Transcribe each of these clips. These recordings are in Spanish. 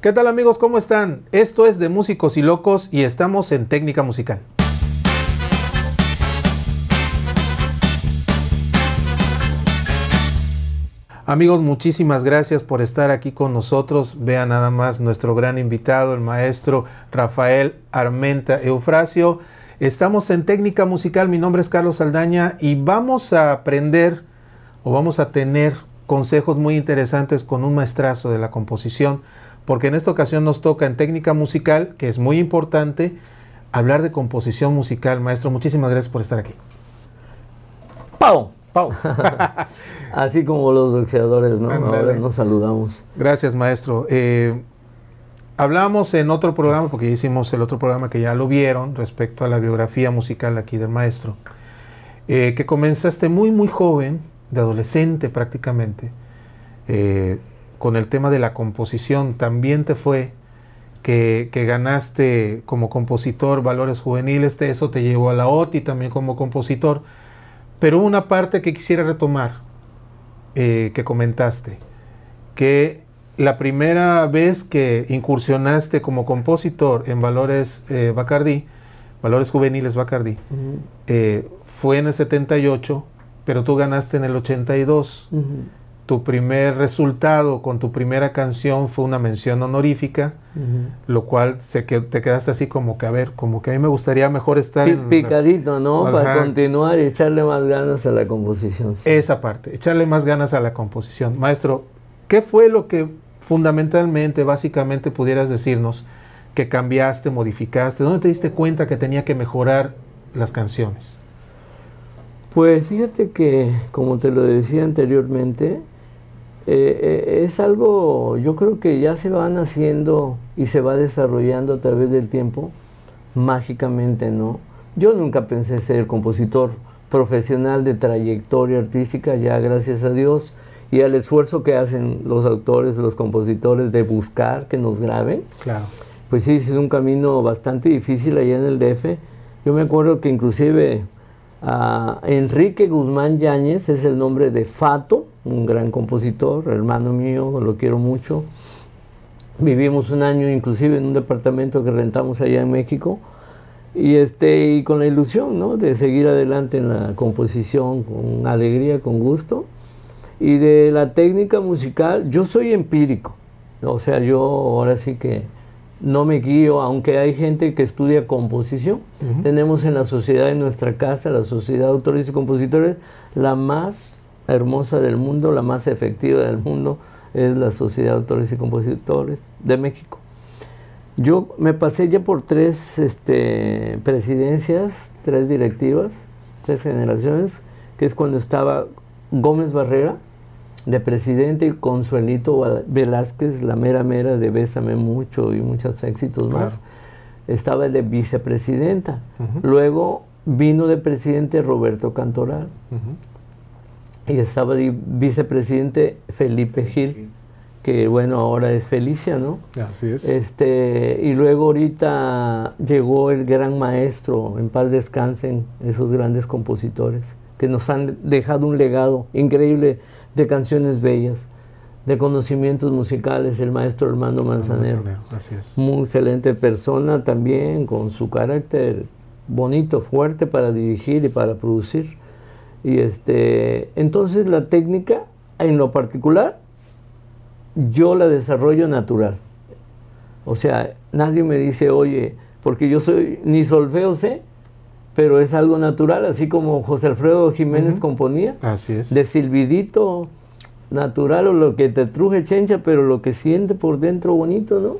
¿Qué tal amigos? ¿Cómo están? Esto es de Músicos y Locos y estamos en Técnica Musical. Amigos, muchísimas gracias por estar aquí con nosotros. Vean nada más nuestro gran invitado, el maestro Rafael Armenta Eufrasio. Estamos en técnica musical, mi nombre es Carlos Saldaña y vamos a aprender o vamos a tener consejos muy interesantes con un maestrazo de la composición, porque en esta ocasión nos toca en técnica musical, que es muy importante, hablar de composición musical. Maestro, muchísimas gracias por estar aquí. ¡Pau! Pau. Así como los boxeadores, ¿no? Ahora nos saludamos. Gracias, maestro. Eh, hablamos en otro programa, porque ya hicimos el otro programa que ya lo vieron, respecto a la biografía musical aquí del maestro, eh, que comenzaste muy, muy joven, de adolescente prácticamente, eh, con el tema de la composición. También te fue que, que, ganaste como compositor valores juveniles, eso te llevó a la OTI también como compositor. Pero una parte que quisiera retomar, eh, que comentaste, que la primera vez que incursionaste como compositor en Valores eh, Bacardi, Valores Juveniles Bacardi, eh, fue en el 78, pero tú ganaste en el 82 tu primer resultado con tu primera canción fue una mención honorífica, lo cual se que, te quedaste así como que, a ver, como que a mí me gustaría mejor estar en Picadito, ¿no? Para continuar y echarle más ganas a la composición. Esa parte, echarle más ganas a la composición. Maestro, ¿qué fue lo que fundamentalmente, básicamente pudieras decirnos que cambiaste, modificaste? ¿Dónde te diste cuenta que tenía que mejorar las canciones? Pues fíjate que, como te lo decía anteriormente, eh, eh, es algo, yo creo que ya se van haciendo y se va desarrollando a través del tiempo mágicamente, ¿no? Yo nunca pensé ser compositor profesional de trayectoria artística, ya gracias a Dios y al esfuerzo que hacen los autores, los compositores de buscar que nos graben. Claro. Pues sí, es un camino bastante difícil allá en el DF. Yo me acuerdo que inclusive a Enrique Guzmán Yáñez es el nombre de Fato, un gran compositor, hermano mío, lo quiero mucho. Vivimos un año inclusive en un departamento que rentamos allá en México y, este, y con la ilusión ¿no? de seguir adelante en la composición con alegría, con gusto. Y de la técnica musical, yo soy empírico, o sea, yo ahora sí que no me guío, aunque hay gente que estudia composición. Tenemos en la sociedad, en nuestra casa, la Sociedad de Autores y Compositores, la más hermosa del mundo, la más efectiva del mundo, es la Sociedad de Autores y Compositores de México. Yo me pasé ya por tres este, presidencias, tres directivas, tres generaciones, que es cuando estaba Gómez Barrera de presidente y Consuelito Velázquez, la mera mera de Bésame Mucho y muchos éxitos más, estaba de vicepresidenta. Luego vino de presidente Roberto Cantoral y estaba el vicepresidente Felipe Gil, que bueno, ahora es Felicia, ¿no? Así es. Este, y luego ahorita llegó el gran maestro, en paz descansen esos grandes compositores, que nos han dejado un legado increíble de canciones bellas, de conocimientos musicales, el maestro Armando Manzanero. Manzanero así es. Muy excelente persona también, con su carácter bonito, fuerte para dirigir y para producir. Y este, entonces la técnica, en lo particular, yo la desarrollo natural. O sea, nadie me dice, oye, porque yo soy, ni solfeo sé, pero es algo natural, así como José Alfredo Jiménez componía. Así es. De silbidito natural o lo que te truje chencha, pero lo que siente por dentro bonito, ¿no?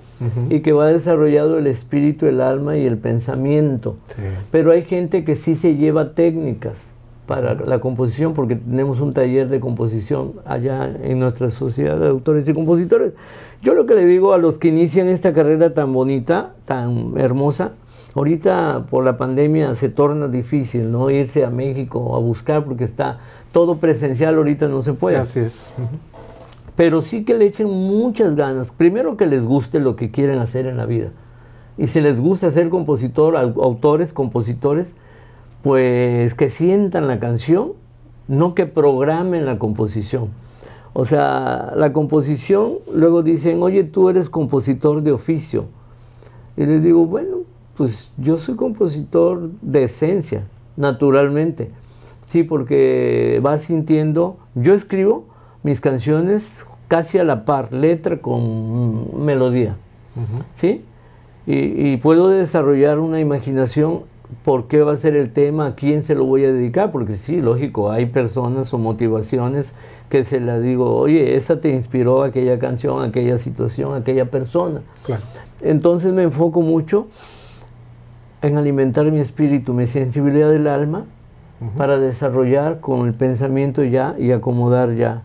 Y que va desarrollado el espíritu, el alma y el pensamiento. Pero hay gente que sí se lleva técnicas para la composición, porque tenemos un taller de composición allá en nuestra sociedad de autores y compositores. Yo lo que le digo a los que inician esta carrera tan bonita, tan hermosa, ahorita por la pandemia se torna difícil, ¿no? Irse a México a buscar porque está todo presencial, ahorita no se puede. Así es. Pero sí que le echen muchas ganas. Primero que les guste lo que quieren hacer en la vida. Y si les gusta ser compositor, autores, compositores, pues que sientan la canción, no que programen la composición. O sea, la composición, luego dicen, oye, tú eres compositor de oficio. Y les digo, bueno, pues yo soy compositor de esencia, naturalmente. Sí, porque vas sintiendo, yo escribo mis canciones casi a la par, letra con melodía. ¿Sí? Y, y, puedo desarrollar una imaginación por qué va a ser el tema, a quién se lo voy a dedicar, porque sí, lógico, hay personas o motivaciones que se la digo, oye, esa te inspiró aquella canción, aquella situación, aquella persona. Entonces me enfoco mucho en alimentar mi espíritu, mi sensibilidad del alma, para desarrollar con el pensamiento ya y acomodar ya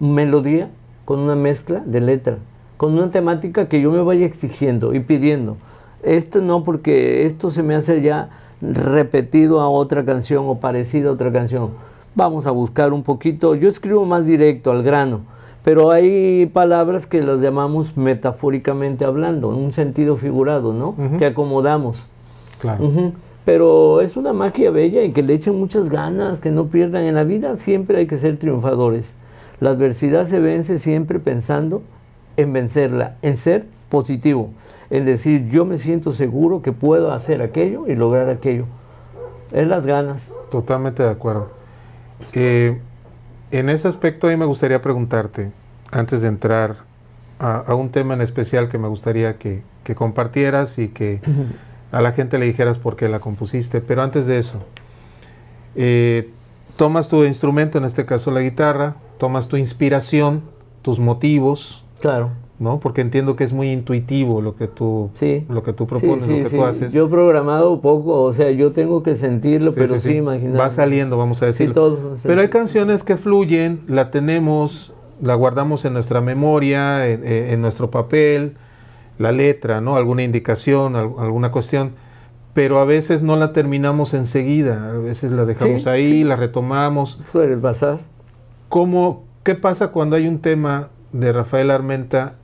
melodía con una mezcla de letra, con una temática que yo me vaya exigiendo y pidiendo. Esto no porque esto se me hace ya repetido a otra canción o parecido a otra canción vamos a buscar un poquito, yo escribo más directo al grano, pero hay palabras que las llamamos metafóricamente hablando, en un sentido figurado, ¿no? Que acomodamos. Claro. Pero es una magia bella y que le echen muchas ganas, que no pierdan en la vida, siempre hay que ser triunfadores. La adversidad se vence siempre pensando en vencerla, en ser positivo, en decir yo me siento seguro que puedo hacer aquello y lograr aquello. Es las ganas. Totalmente de acuerdo. Eh, en ese aspecto, a mí me gustaría preguntarte, antes de entrar a, un tema en especial que me gustaría que, compartieras y que a la gente le dijeras por qué la compusiste, pero antes de eso, eh, tomas tu instrumento, en este caso la guitarra, tomas tu inspiración, tus motivos, claro. ¿no? Porque entiendo que es muy intuitivo lo que tú, lo que tú propones, lo que tú haces. Yo he programado poco, o sea, yo tengo que sentirlo, pero sí, imaginar. Va saliendo, vamos a decirlo. pero hay canciones que fluyen, la tenemos, la guardamos en nuestra memoria, en, nuestro papel, la letra, ¿no? Alguna indicación, alguna cuestión, pero a veces no la terminamos enseguida, a veces la dejamos ahí, la retomamos. Suele pasar. ¿Cómo, ¿Qué pasa cuando hay un tema de Rafael Armenta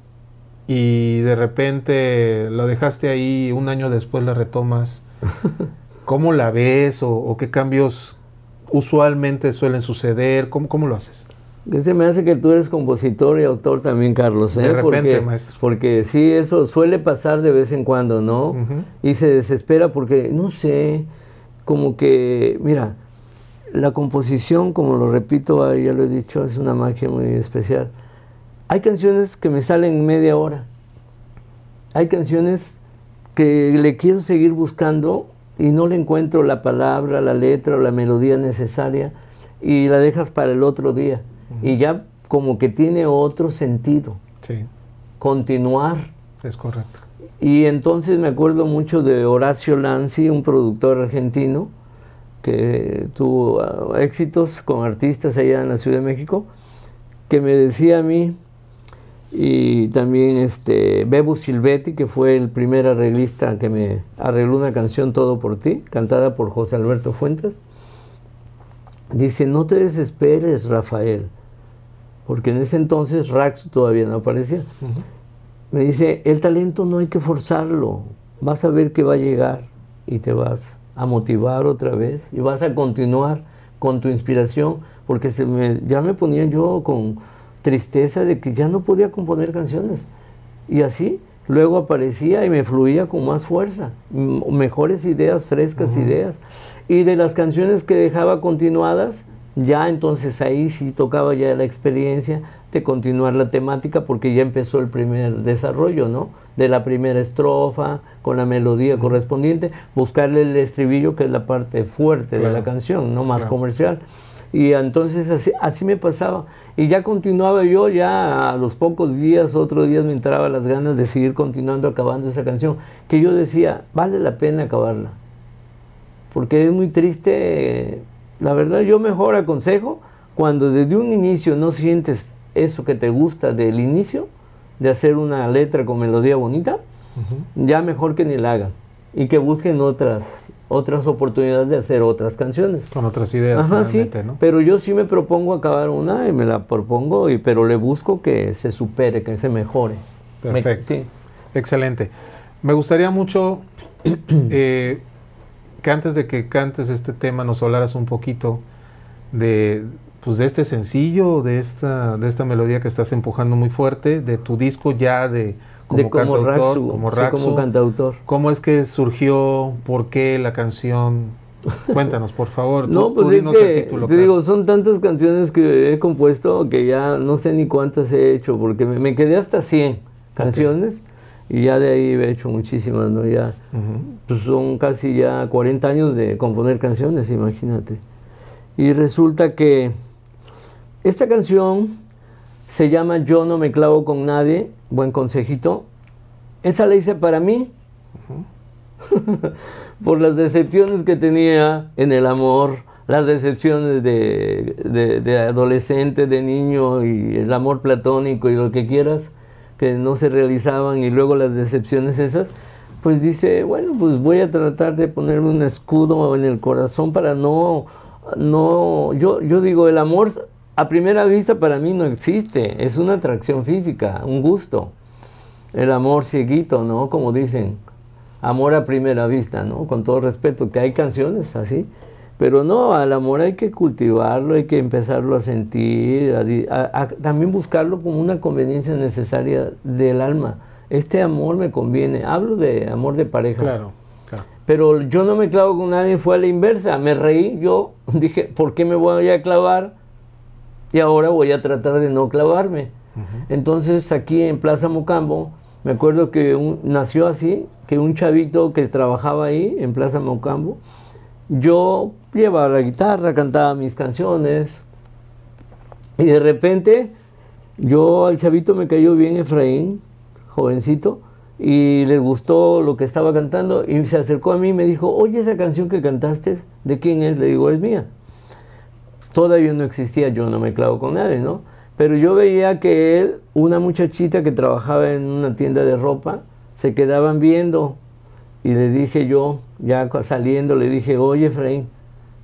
y de repente lo dejaste ahí, un año después la retomas, ¿cómo la ves o, qué cambios usualmente suelen suceder? ¿Cómo, cómo lo haces? Este me hace que tú eres compositor y autor también, Carlos. ¿eh? De repente, porque, maestro. Porque sí, eso suele pasar de vez en cuando, ¿no? Y se desespera porque, no sé, como que, mira, la composición, como lo repito, ya lo he dicho, es una magia muy especial. Hay canciones que me salen en media hora. Hay canciones que le quiero seguir buscando y no le encuentro la palabra, la letra o la melodía necesaria y la dejas para el otro día. Y ya como que tiene otro sentido. Sí. Continuar. Es correcto. Y entonces me acuerdo mucho de Horacio Lanzi, un productor argentino que tuvo ah, éxitos con artistas allá en la Ciudad de México, que me decía a mí, y también este Bebu Silvetti, que fue el primer arreglista que me arregló una canción Todo por ti, cantada por José Alberto Fuentes. Dice, no te desesperes, Rafael, porque en ese entonces Rax todavía no aparecía. Me dice, el talento no hay que forzarlo, vas a ver que va a llegar y te vas a motivar otra vez y vas a continuar con tu inspiración, porque se me, ya me ponía yo con tristeza de que ya no podía componer canciones. Y así luego aparecía y me fluía con más fuerza, mejores ideas, frescas ideas. Y de las canciones que dejaba continuadas, ya entonces ahí sí tocaba ya la experiencia de continuar la temática porque ya empezó el primer desarrollo, ¿no? De la primera estrofa, con la melodía correspondiente, buscarle el estribillo que es la parte fuerte de la canción, no más comercial. Y entonces así, así me pasaba. Y ya continuaba yo, ya a los pocos días, otros días me entraba las ganas de seguir continuando acabando esa canción, que yo decía, vale la pena acabarla. Porque es muy triste, la verdad yo mejor aconsejo cuando desde un inicio no sientes eso que te gusta del inicio, de hacer una letra con melodía bonita, ya mejor que ni la hagan y que busquen otras otras oportunidades de hacer otras canciones. Con otras ideas. Ajá, sí, Pero yo sí me propongo acabar una y me la propongo, y, pero le busco que se supere, que se mejore. Perfecto. sí. Excelente. Me gustaría mucho eh, que antes de que cantes este tema nos hablaras un poquito de pues de este sencillo, de esta, de esta melodía que estás empujando muy fuerte, de tu disco ya de como, cantautor, como, como cantautor. ¿Cómo es que surgió? ¿Por qué la canción? Cuéntanos, por favor. no, pues es que, te digo, son tantas canciones que he compuesto que ya no sé ni cuántas he hecho, porque me, quedé hasta 100 canciones y ya de ahí he hecho muchísimas, ¿no? Ya pues son casi ya 40 años de componer canciones, imagínate. Y resulta que esta canción se llama Yo no me clavo con nadie, buen consejito. Esa la hice para mí. por las decepciones que tenía en el amor, las decepciones de, adolescente, de niño y el amor platónico y lo que quieras, que no se realizaban y luego las decepciones esas, pues dice, bueno, pues voy a tratar de ponerme un escudo en el corazón para no, no, yo, yo digo, el amor a primera vista para mí no existe, es una atracción física, un gusto. El amor cieguito, ¿no? Como dicen amor a primera vista, ¿no? Con todo respeto, que hay canciones así, pero no, al amor hay que cultivarlo, hay que empezarlo a sentir, a, también buscarlo como una conveniencia necesaria del alma. Este amor me conviene, hablo de amor de pareja. Claro, claro. Pero yo no me clavo con nadie, fue a la inversa, me reí, yo dije, ¿por qué me voy a clavar? Y ahora voy a tratar de no clavarme. Entonces aquí en Plaza Mocambo, me acuerdo que nació así, que un chavito que trabajaba ahí en Plaza Mocambo, yo llevaba la guitarra, cantaba mis canciones y de repente yo al chavito me cayó bien Efraín, jovencito, y le gustó lo que estaba cantando y se acercó a mí y me dijo, oye, esa canción que cantaste, ¿de quién es? Le digo, es mía. Todavía no existía, yo no me clavo con nadie, ¿no? Pero yo veía que él, una muchachita que trabajaba en una tienda de ropa, se quedaban viendo. Y le dije yo, ya saliendo, le dije, oye, Efraín,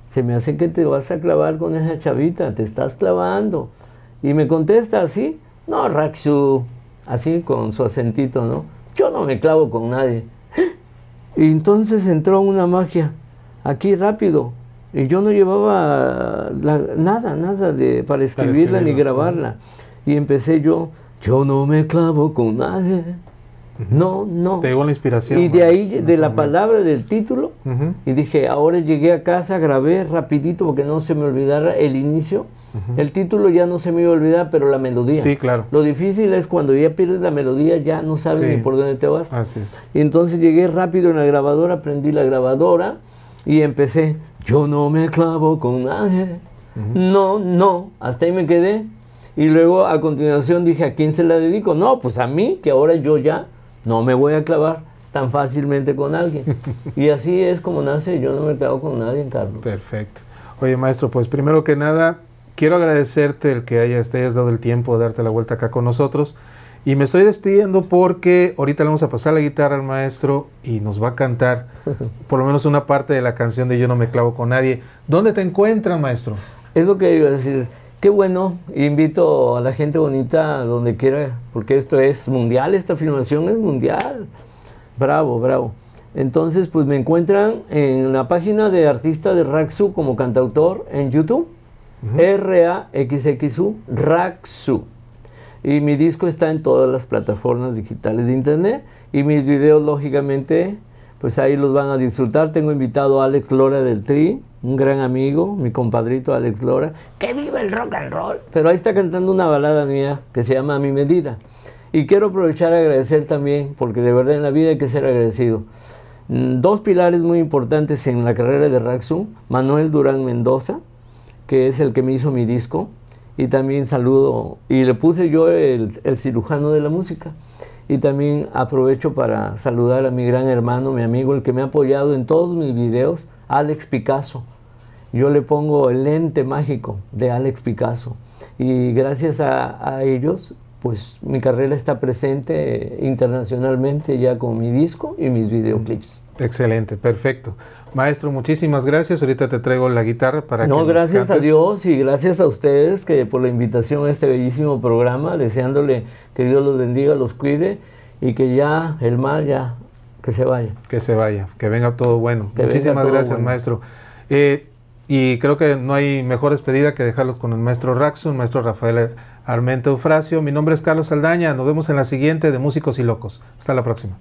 se me hace que te vas a clavar con esa chavita, te estás clavando. Y me contesta así, no, Raxu, así con su acentito, ¿no? Yo no me clavo con nadie. Y entonces entró una magia, aquí rápido, y yo no llevaba nada, nada de, para escribirla ni grabarla. Y empecé yo, yo no me clavo con nadie. No, no. Te llegó la inspiración. Y de ahí, de la palabra del título, y dije, ahora llegué a casa, grabé rapidito porque no se me olvidara el inicio. El título ya no se me iba a olvidar, pero la melodía. Sí, claro. Lo difícil es cuando ya pierdes la melodía, ya no sabes ni por dónde te vas. Así es. Y entonces llegué rápido en la grabadora, prendí la grabadora y empecé. Yo no me clavo con nadie. No, no. Hasta ahí me quedé. Y luego a continuación dije, ¿a quién se la dedico? No, pues a mí, que ahora yo ya no me voy a clavar tan fácilmente con alguien. y así es como nace, yo no me clavo con nadie, Carlos. Perfecto. Oye, maestro, pues primero que nada, quiero agradecerte el que hayas, te hayas dado el tiempo de darte la vuelta acá con nosotros. Y me estoy despidiendo porque ahorita le vamos a pasar la guitarra al maestro y nos va a cantar por lo menos una parte de la canción de Yo no me clavo con nadie. ¿Dónde te encuentran, maestro? Es lo que iba a decir. Qué bueno, invito a la gente bonita donde quiera, porque esto es mundial, esta filmación es mundial. Bravo, bravo. Entonces, pues me encuentran en la página de artista de Raxu como cantautor en YouTube. R-A-X-X-U, Raxu. Y mi disco está en todas las plataformas digitales de internet. Y mis videos, lógicamente, pues ahí los van a disfrutar. Tengo invitado a Alex Lora del Tri, un gran amigo, mi compadrito Alex Lora. ¡Que viva el rock and roll! Pero ahí está cantando una balada mía que se llama A mi medida. Y quiero aprovechar a agradecer también, porque de verdad en la vida hay que ser agradecido. Mm, dos pilares muy importantes en la carrera de Raxu. Manuel Durán Mendoza, que es el que me hizo mi disco y también saludo, y le puse yo el, cirujano de la música. Y también aprovecho para saludar a mi gran hermano, mi amigo, el que me ha apoyado en todos mis videos, Alex Picasso. Yo le pongo el lente mágico de Alex Picasso. Y gracias a, a ellos, pues mi carrera está presente internacionalmente ya con mi disco y mis videoclips. Excelente, perfecto. Maestro, muchísimas gracias. Ahorita te traigo la guitarra para no, que No, gracias a Dios y gracias a ustedes que por la invitación a este bellísimo programa, deseándole que Dios los bendiga, los cuide y que ya el mal ya que se vaya. Que se vaya, que venga todo bueno. muchísimas gracias, maestro. Eh, Y creo que no hay mejor despedida que dejarlos con el maestro Raxun, maestro Rafael Armenta Eufrasio. Mi nombre es Carlos Saldaña. Nos vemos en la siguiente de Músicos y Locos. Hasta la próxima.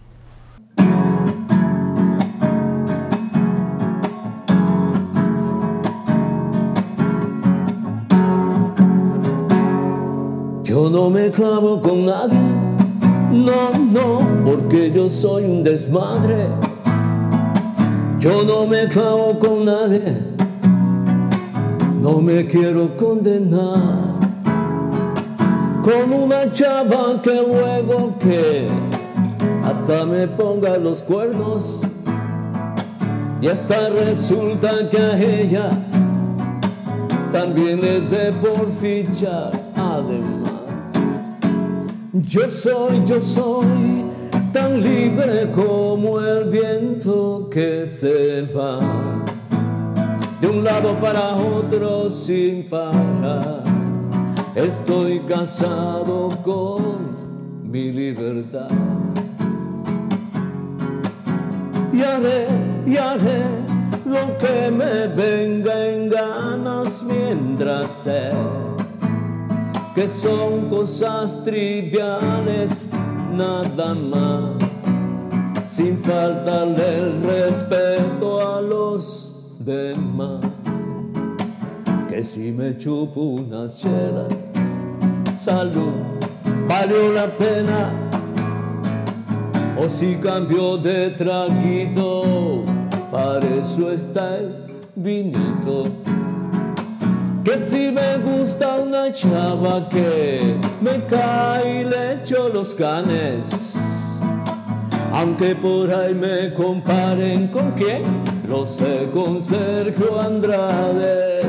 Yo no me clavo con nadie, no, no, porque yo soy un desmadre. Yo no me clavo con nadie, no me quiero condenar. Con una chava que luego que hasta me ponga los cuernos. Y hasta resulta que a ella también le de por fichar además. Yo soy, yo soy tan libre como el viento que se va de un lado para otro sin parar. Estoy casado con mi libertad. Y haré, y haré lo que me venga en ganas mientras sé que son cosas triviales, nada más, sin faltarle el respeto a los demás. Que si me chupo unas chelas, salud, valió la pena. O si cambio de traguito, para eso está el vinito que si me gusta una chava que me cae y le echo los canes. Aunque por ahí me comparen con quién, lo sé con Sergio Andrade.